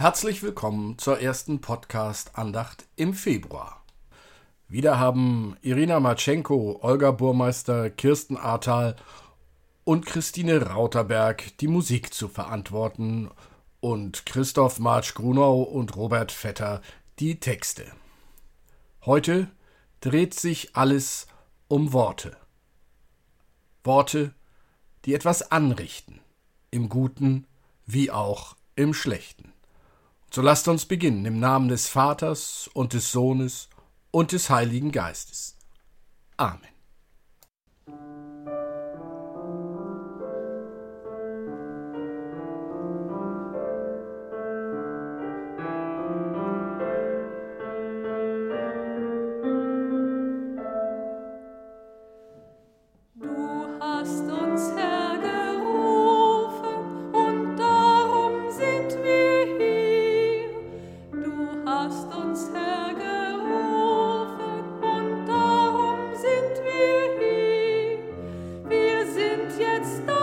Herzlich willkommen zur ersten Podcast-Andacht im Februar. Wieder haben Irina Matschenko, Olga Burmeister, Kirsten Ahrtal und Christine Rauterberg die Musik zu verantworten und Christoph Marsch-Grunau und Robert Vetter die Texte. Heute dreht sich alles um Worte. Worte, die etwas anrichten, im Guten wie auch im Schlechten. So lasst uns beginnen im Namen des Vaters und des Sohnes und des Heiligen Geistes. Amen. jetzt da.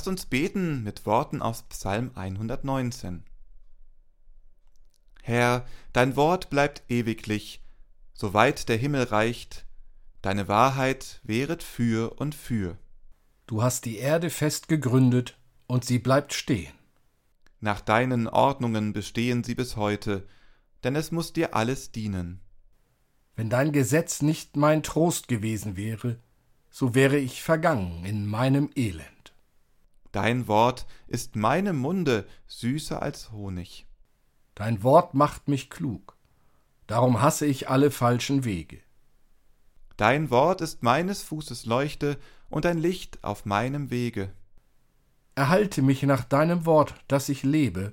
Lasst uns beten mit Worten aus Psalm 119. Herr, dein Wort bleibt ewiglich, soweit der Himmel reicht, deine Wahrheit wehret für und für. Du hast die Erde fest gegründet, und sie bleibt stehen. Nach deinen Ordnungen bestehen sie bis heute, denn es muss dir alles dienen. Wenn dein Gesetz nicht mein Trost gewesen wäre, so wäre ich vergangen in meinem Elend. Dein Wort ist meinem Munde süßer als Honig. Dein Wort macht mich klug, darum hasse ich alle falschen Wege. Dein Wort ist meines Fußes Leuchte und ein Licht auf meinem Wege. Erhalte mich nach deinem Wort, dass ich lebe,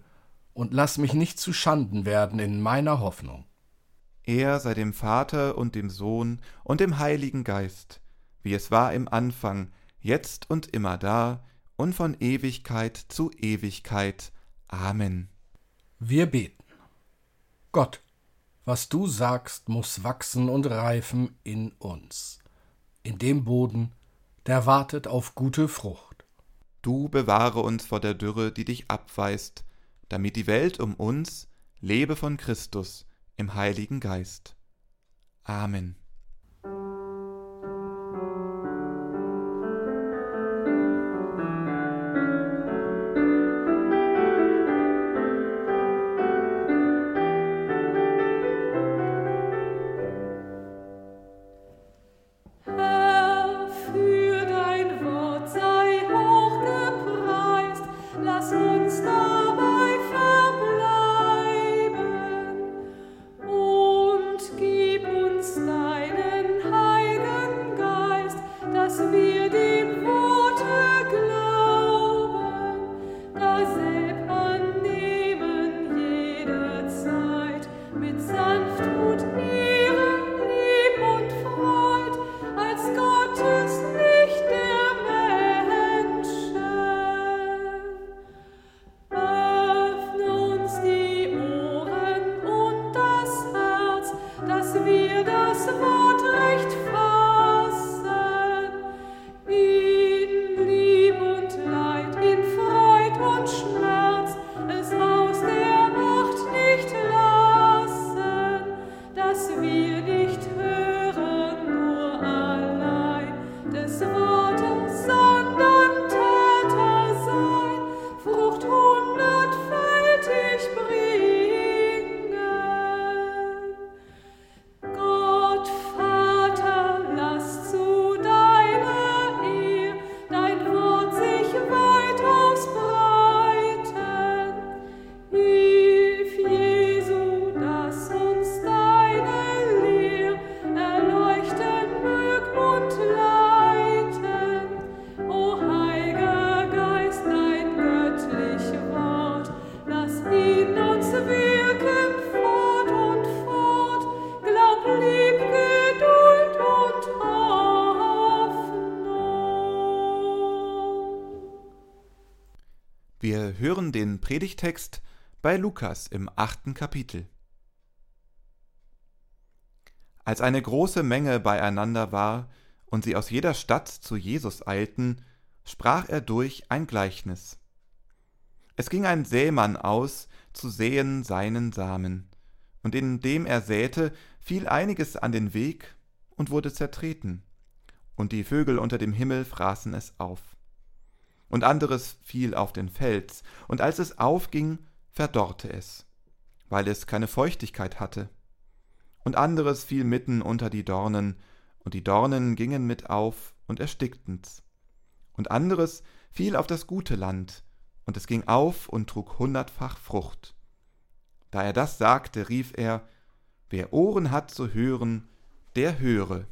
und lass mich nicht zu Schanden werden in meiner Hoffnung. Er sei dem Vater und dem Sohn und dem Heiligen Geist, wie es war im Anfang, jetzt und immer da, und von Ewigkeit zu Ewigkeit. Amen. Wir beten. Gott, was du sagst, muss wachsen und reifen in uns, in dem Boden, der wartet auf gute Frucht. Du bewahre uns vor der Dürre, die dich abweist, damit die Welt um uns lebe von Christus im Heiligen Geist. Amen. Hören den Predigtext bei Lukas im achten Kapitel. Als eine große Menge beieinander war und sie aus jeder Stadt zu Jesus eilten, sprach er durch ein Gleichnis. Es ging ein Sämann aus, zu säen seinen Samen, und indem er säte, fiel einiges an den Weg und wurde zertreten, und die Vögel unter dem Himmel fraßen es auf. Und anderes fiel auf den Fels, und als es aufging, verdorrte es, weil es keine Feuchtigkeit hatte. Und anderes fiel mitten unter die Dornen, und die Dornen gingen mit auf und erstickten's. Und anderes fiel auf das gute Land, und es ging auf und trug hundertfach Frucht. Da er das sagte, rief er, Wer Ohren hat zu hören, der höre.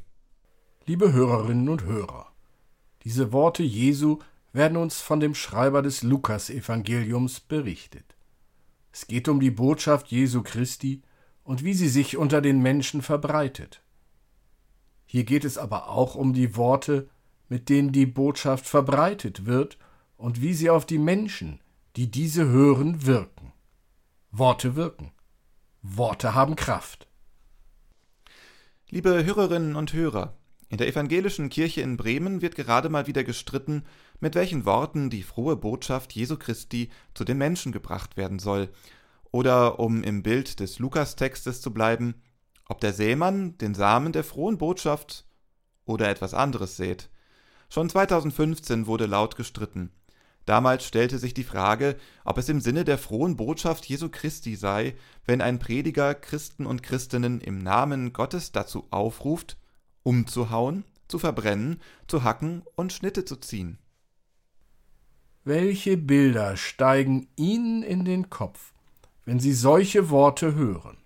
Liebe Hörerinnen und Hörer, diese Worte Jesu werden uns von dem Schreiber des Lukas-Evangeliums berichtet. Es geht um die Botschaft Jesu Christi und wie sie sich unter den Menschen verbreitet. Hier geht es aber auch um die Worte, mit denen die Botschaft verbreitet wird und wie sie auf die Menschen, die diese hören, wirken. Worte wirken. Worte haben Kraft. Liebe Hörerinnen und Hörer, in der evangelischen Kirche in Bremen wird gerade mal wieder gestritten, mit welchen Worten die frohe Botschaft Jesu Christi zu den Menschen gebracht werden soll. Oder, um im Bild des Lukastextes zu bleiben, ob der Sämann den Samen der frohen Botschaft oder etwas anderes sät. Schon 2015 wurde laut gestritten. Damals stellte sich die Frage, ob es im Sinne der frohen Botschaft Jesu Christi sei, wenn ein Prediger Christen und Christinnen im Namen Gottes dazu aufruft, umzuhauen, zu verbrennen, zu hacken und Schnitte zu ziehen. Welche Bilder steigen Ihnen in den Kopf, wenn Sie solche Worte hören?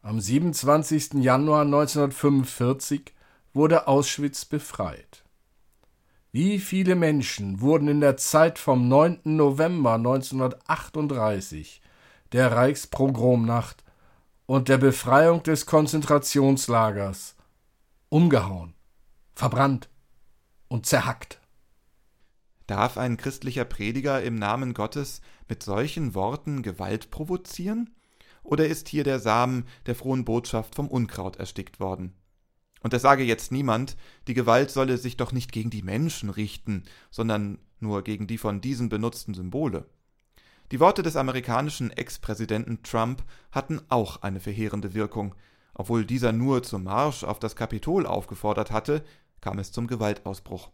Am 27. Januar 1945 wurde Auschwitz befreit. Wie viele Menschen wurden in der Zeit vom 9. November 1938, der Reichspogromnacht und der Befreiung des Konzentrationslagers, umgehauen, verbrannt und zerhackt. Darf ein christlicher Prediger im Namen Gottes mit solchen Worten Gewalt provozieren? Oder ist hier der Samen der frohen Botschaft vom Unkraut erstickt worden? Und es sage jetzt niemand, die Gewalt solle sich doch nicht gegen die Menschen richten, sondern nur gegen die von diesen benutzten Symbole. Die Worte des amerikanischen Ex-Präsidenten Trump hatten auch eine verheerende Wirkung, obwohl dieser nur zum Marsch auf das Kapitol aufgefordert hatte, kam es zum Gewaltausbruch.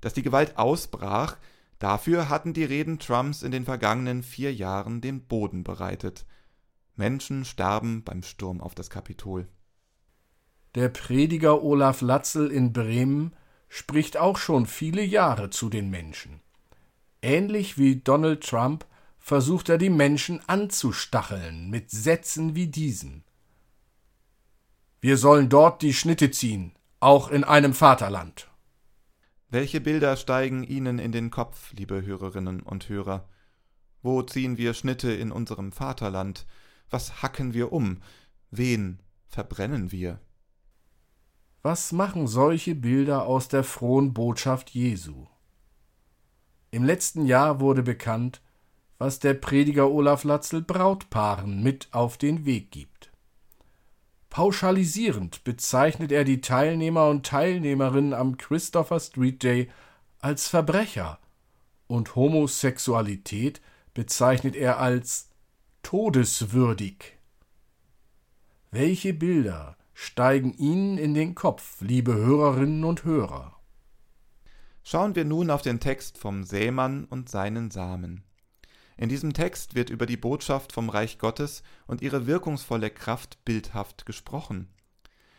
Dass die Gewalt ausbrach, dafür hatten die Reden Trumps in den vergangenen vier Jahren den Boden bereitet. Menschen starben beim Sturm auf das Kapitol. Der Prediger Olaf Latzel in Bremen spricht auch schon viele Jahre zu den Menschen. Ähnlich wie Donald Trump versucht er die Menschen anzustacheln mit Sätzen wie diesen. Wir sollen dort die Schnitte ziehen, auch in einem Vaterland. Welche Bilder steigen Ihnen in den Kopf, liebe Hörerinnen und Hörer? Wo ziehen wir Schnitte in unserem Vaterland? Was hacken wir um? Wen verbrennen wir? Was machen solche Bilder aus der frohen Botschaft Jesu? Im letzten Jahr wurde bekannt, was der Prediger Olaf Latzel Brautpaaren mit auf den Weg gibt. Pauschalisierend bezeichnet er die Teilnehmer und Teilnehmerinnen am Christopher Street Day als Verbrecher und Homosexualität bezeichnet er als todeswürdig. Welche Bilder steigen Ihnen in den Kopf, liebe Hörerinnen und Hörer? Schauen wir nun auf den Text vom Sämann und seinen Samen. In diesem Text wird über die Botschaft vom Reich Gottes und ihre wirkungsvolle Kraft bildhaft gesprochen.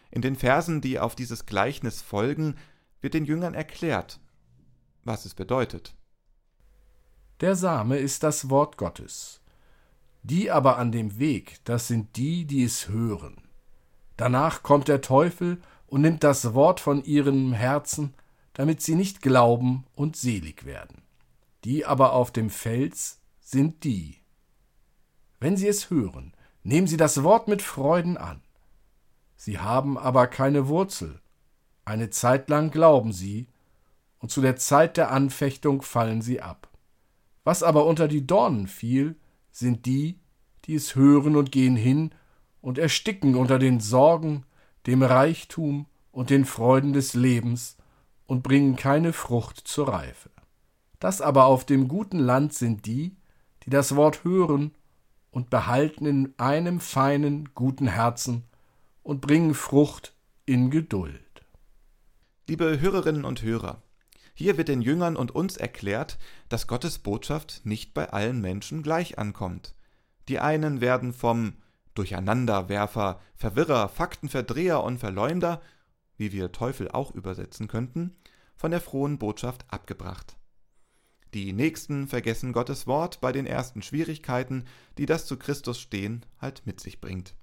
In den Versen, die auf dieses Gleichnis folgen, wird den Jüngern erklärt, was es bedeutet. Der Same ist das Wort Gottes. Die aber an dem Weg, das sind die, die es hören. Danach kommt der Teufel und nimmt das Wort von ihrem Herzen, damit sie nicht glauben und selig werden. Die aber auf dem Fels sind die. Wenn Sie es hören, nehmen Sie das Wort mit Freuden an. Sie haben aber keine Wurzel. Eine Zeit lang glauben Sie, und zu der Zeit der Anfechtung fallen Sie ab. Was aber unter die Dornen fiel, sind die, die es hören und gehen hin und ersticken unter den Sorgen, dem Reichtum und den Freuden des Lebens und bringen keine Frucht zur Reife. Das aber auf dem guten Land sind die, die das Wort hören und behalten in einem feinen, guten Herzen und bringen Frucht in Geduld. Liebe Hörerinnen und Hörer, hier wird den Jüngern und uns erklärt, dass Gottes Botschaft nicht bei allen Menschen gleich ankommt. Die einen werden vom Durcheinanderwerfer, Verwirrer, Faktenverdreher und Verleumder, wie wir Teufel auch übersetzen könnten, von der frohen Botschaft abgebracht. Die Nächsten vergessen Gottes Wort bei den ersten Schwierigkeiten, die das zu Christus stehen halt mit sich bringt.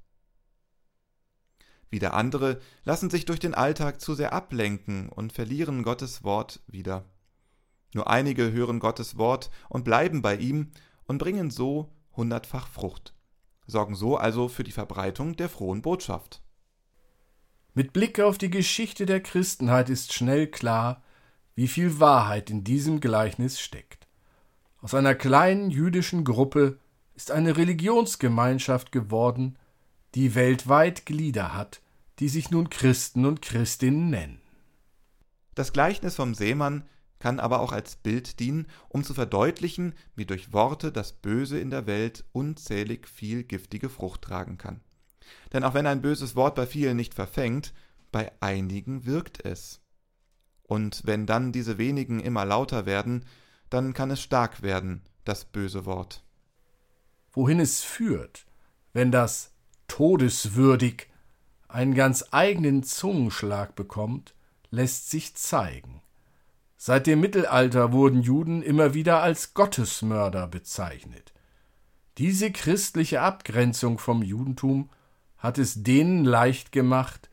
Wieder andere lassen sich durch den Alltag zu sehr ablenken und verlieren Gottes Wort wieder. Nur einige hören Gottes Wort und bleiben bei ihm und bringen so hundertfach Frucht, sorgen so also für die Verbreitung der frohen Botschaft. Mit Blick auf die Geschichte der Christenheit ist schnell klar, wie viel Wahrheit in diesem Gleichnis steckt. Aus einer kleinen jüdischen Gruppe ist eine Religionsgemeinschaft geworden, die weltweit Glieder hat, die sich nun Christen und Christinnen nennen. Das Gleichnis vom Seemann kann aber auch als Bild dienen, um zu verdeutlichen, wie durch Worte das Böse in der Welt unzählig viel giftige Frucht tragen kann. Denn auch wenn ein böses Wort bei vielen nicht verfängt, bei einigen wirkt es. Und wenn dann diese wenigen immer lauter werden, dann kann es stark werden, das böse Wort. Wohin es führt, wenn das todeswürdig einen ganz eigenen Zungenschlag bekommt, lässt sich zeigen. Seit dem Mittelalter wurden Juden immer wieder als Gottesmörder bezeichnet. Diese christliche Abgrenzung vom Judentum hat es denen leicht gemacht,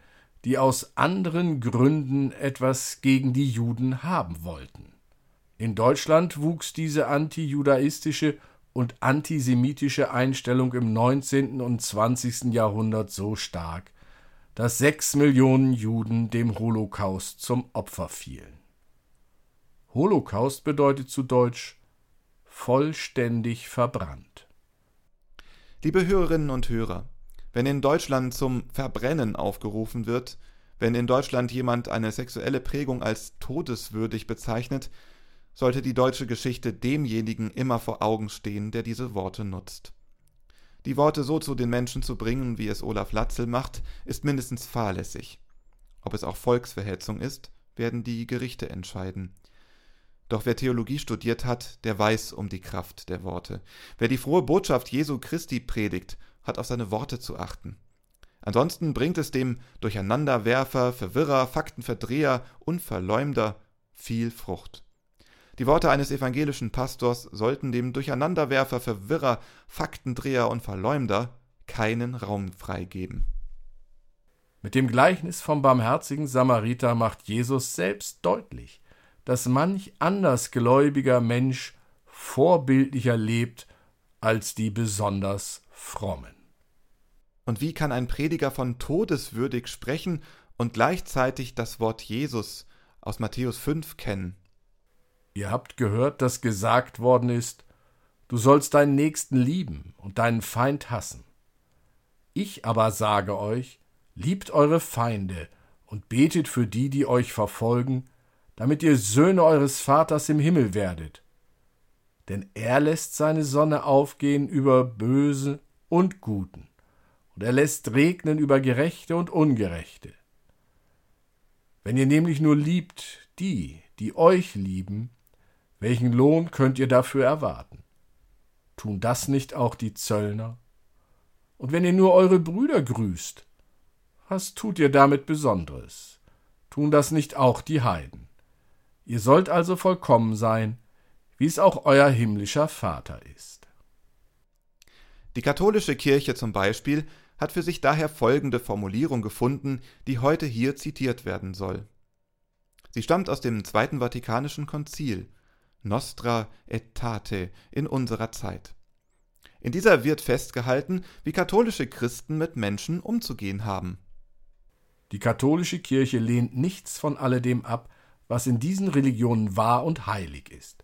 die aus anderen Gründen etwas gegen die Juden haben wollten. In Deutschland wuchs diese antijudaistische und antisemitische Einstellung im 19. und 20. Jahrhundert so stark, dass sechs Millionen Juden dem Holocaust zum Opfer fielen. Holocaust bedeutet zu Deutsch vollständig verbrannt. Liebe Hörerinnen und Hörer, wenn in Deutschland zum Verbrennen aufgerufen wird, wenn in Deutschland jemand eine sexuelle Prägung als todeswürdig bezeichnet, sollte die deutsche Geschichte demjenigen immer vor Augen stehen, der diese Worte nutzt. Die Worte so zu den Menschen zu bringen, wie es Olaf Latzel macht, ist mindestens fahrlässig. Ob es auch Volksverhetzung ist, werden die Gerichte entscheiden. Doch wer Theologie studiert hat, der weiß um die Kraft der Worte. Wer die frohe Botschaft Jesu Christi predigt, hat auf seine Worte zu achten. Ansonsten bringt es dem Durcheinanderwerfer, Verwirrer, Faktenverdreher und Verleumder viel Frucht. Die Worte eines evangelischen Pastors sollten dem Durcheinanderwerfer, Verwirrer, Faktendreher und Verleumder keinen Raum freigeben. Mit dem Gleichnis vom barmherzigen Samariter macht Jesus selbst deutlich, dass manch andersgläubiger Mensch vorbildlicher lebt als die besonders frommen. Und wie kann ein Prediger von todeswürdig sprechen und gleichzeitig das Wort Jesus aus Matthäus 5 kennen? Ihr habt gehört, dass gesagt worden ist, du sollst deinen Nächsten lieben und deinen Feind hassen. Ich aber sage euch, liebt eure Feinde und betet für die, die euch verfolgen, damit ihr Söhne eures Vaters im Himmel werdet. Denn er lässt seine Sonne aufgehen über Böse und Guten und er lässt regnen über Gerechte und Ungerechte. Wenn ihr nämlich nur liebt die, die euch lieben, welchen Lohn könnt ihr dafür erwarten? Tun das nicht auch die Zöllner? Und wenn ihr nur eure Brüder grüßt, was tut ihr damit Besonderes? Tun das nicht auch die Heiden? Ihr sollt also vollkommen sein, wie es auch euer himmlischer Vater ist. Die katholische Kirche zum Beispiel hat für sich daher folgende Formulierung gefunden, die heute hier zitiert werden soll. Sie stammt aus dem Zweiten Vatikanischen Konzil, Nostra Aetate in unserer Zeit. In dieser wird festgehalten, wie katholische Christen mit Menschen umzugehen haben. Die katholische Kirche lehnt nichts von alledem ab, was in diesen Religionen wahr und heilig ist.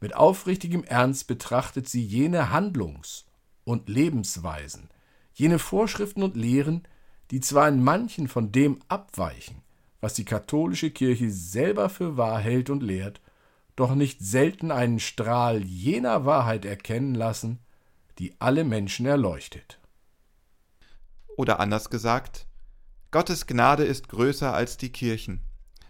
Mit aufrichtigem Ernst betrachtet sie jene Handlungs- und Lebensweisen, jene Vorschriften und Lehren, die zwar in manchen von dem abweichen, was die katholische Kirche selber für wahr hält und lehrt, doch nicht selten einen Strahl jener Wahrheit erkennen lassen, die alle Menschen erleuchtet. Oder anders gesagt, Gottes Gnade ist größer als die Kirchen.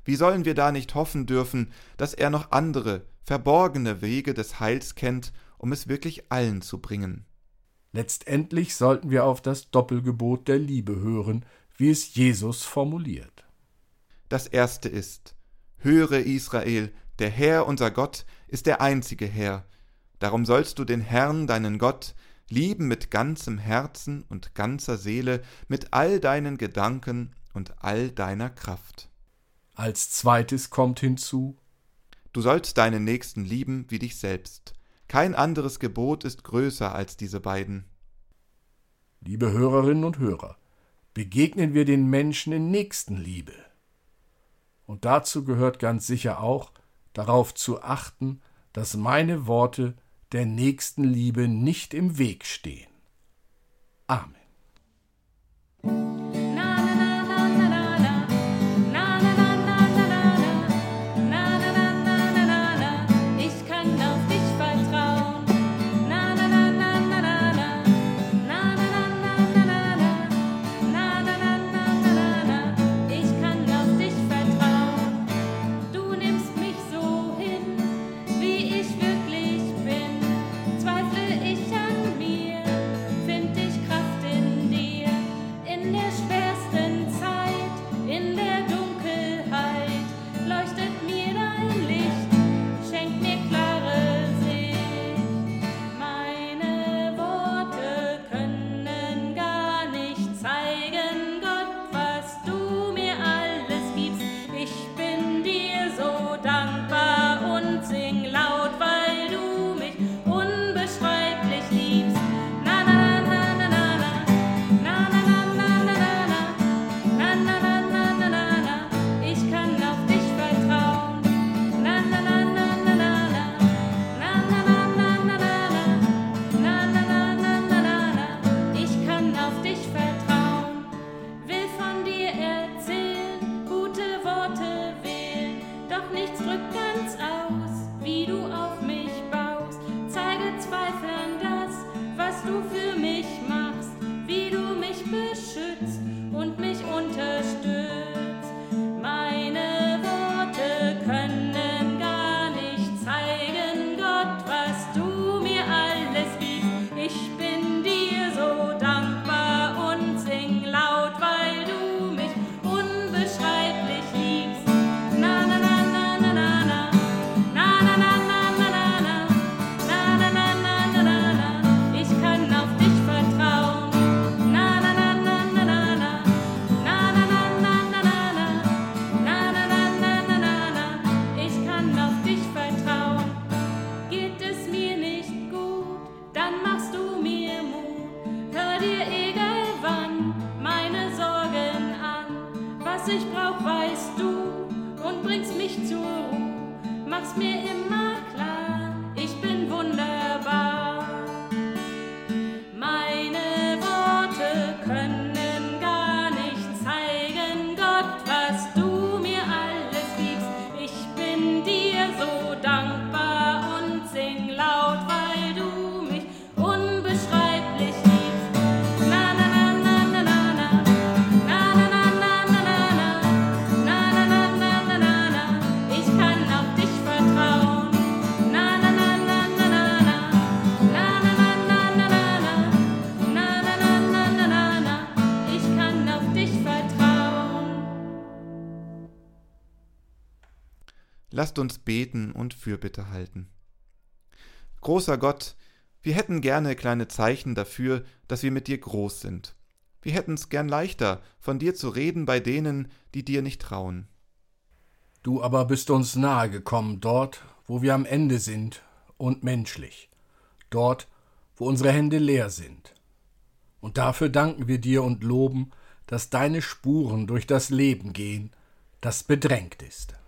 Wie sollen wir da nicht hoffen dürfen, dass er noch andere, verborgene Wege des Heils kennt, um es wirklich allen zu bringen? Letztendlich sollten wir auf das Doppelgebot der Liebe hören, wie es Jesus formuliert. Das erste ist, höre Israel, der Herr unser Gott ist der einzige Herr. Darum sollst du den Herrn, deinen Gott, lieben mit ganzem Herzen und ganzer Seele, mit all deinen Gedanken und all deiner Kraft. Als zweites kommt hinzu, Du sollst deinen Nächsten lieben wie dich selbst. Kein anderes Gebot ist größer als diese beiden. Liebe Hörerinnen und Hörer, begegnen wir den Menschen in Nächstenliebe. Und dazu gehört ganz sicher auch, darauf zu achten, dass meine Worte der Nächstenliebe nicht im Weg stehen. Amen. was ich brauch, weißt du und bringst mich zur Ruhe. Machst mir immer Lasst uns beten und Fürbitte halten. Großer Gott, wir hätten gerne kleine Zeichen dafür, dass wir mit dir groß sind. Wir hätten's gern leichter, von dir zu reden bei denen, die dir nicht trauen. Du aber bist uns nahe gekommen dort, wo wir am Ende sind und menschlich, dort, wo unsere Hände leer sind. Und dafür danken wir dir und loben, dass deine Spuren durch das Leben gehen, das bedrängt ist.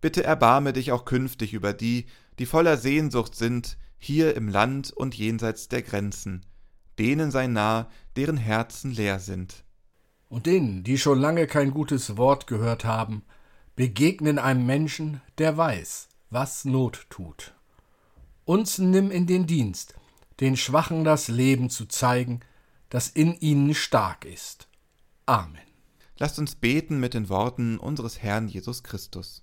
Bitte erbarme dich auch künftig über die, die voller Sehnsucht sind, hier im Land und jenseits der Grenzen. Denen sei nah, deren Herzen leer sind. Und denen, die schon lange kein gutes Wort gehört haben, begegnen einem Menschen, der weiß, was Not tut. Uns nimm in den Dienst, den Schwachen das Leben zu zeigen, das in ihnen stark ist. Amen. Lasst uns beten mit den Worten unseres Herrn Jesus Christus.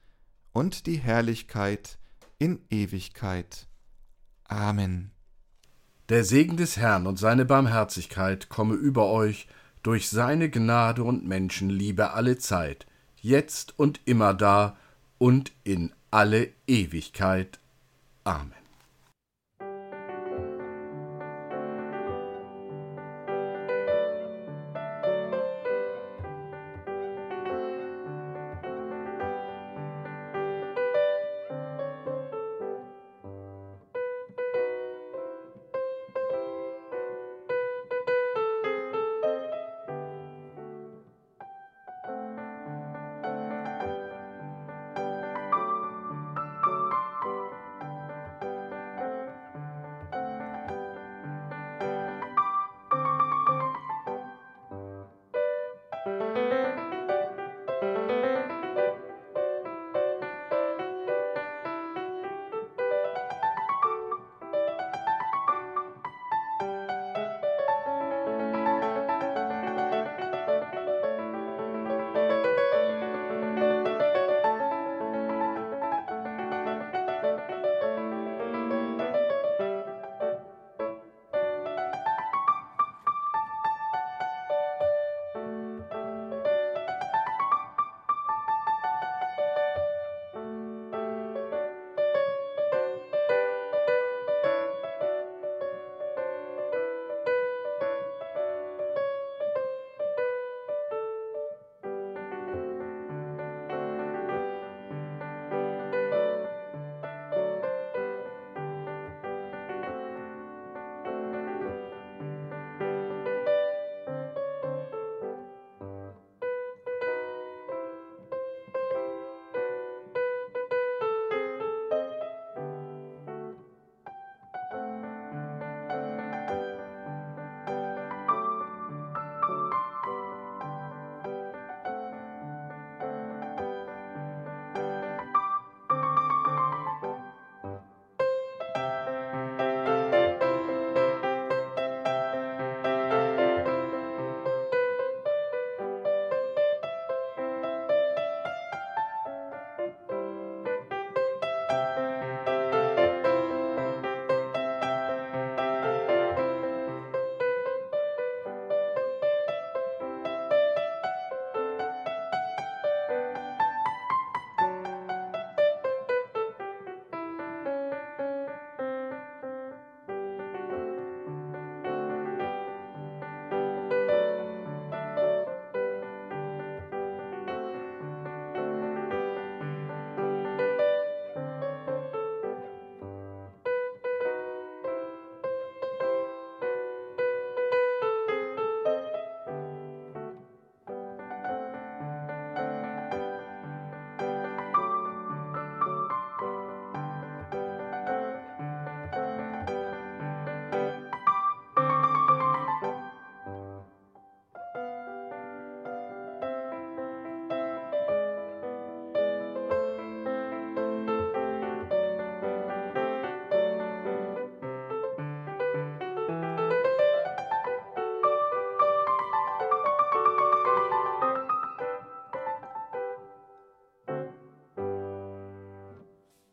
und die Herrlichkeit in Ewigkeit. Amen. Der Segen des Herrn und seine Barmherzigkeit komme über euch durch seine Gnade und Menschenliebe alle Zeit, jetzt und immer da und in alle Ewigkeit. Amen.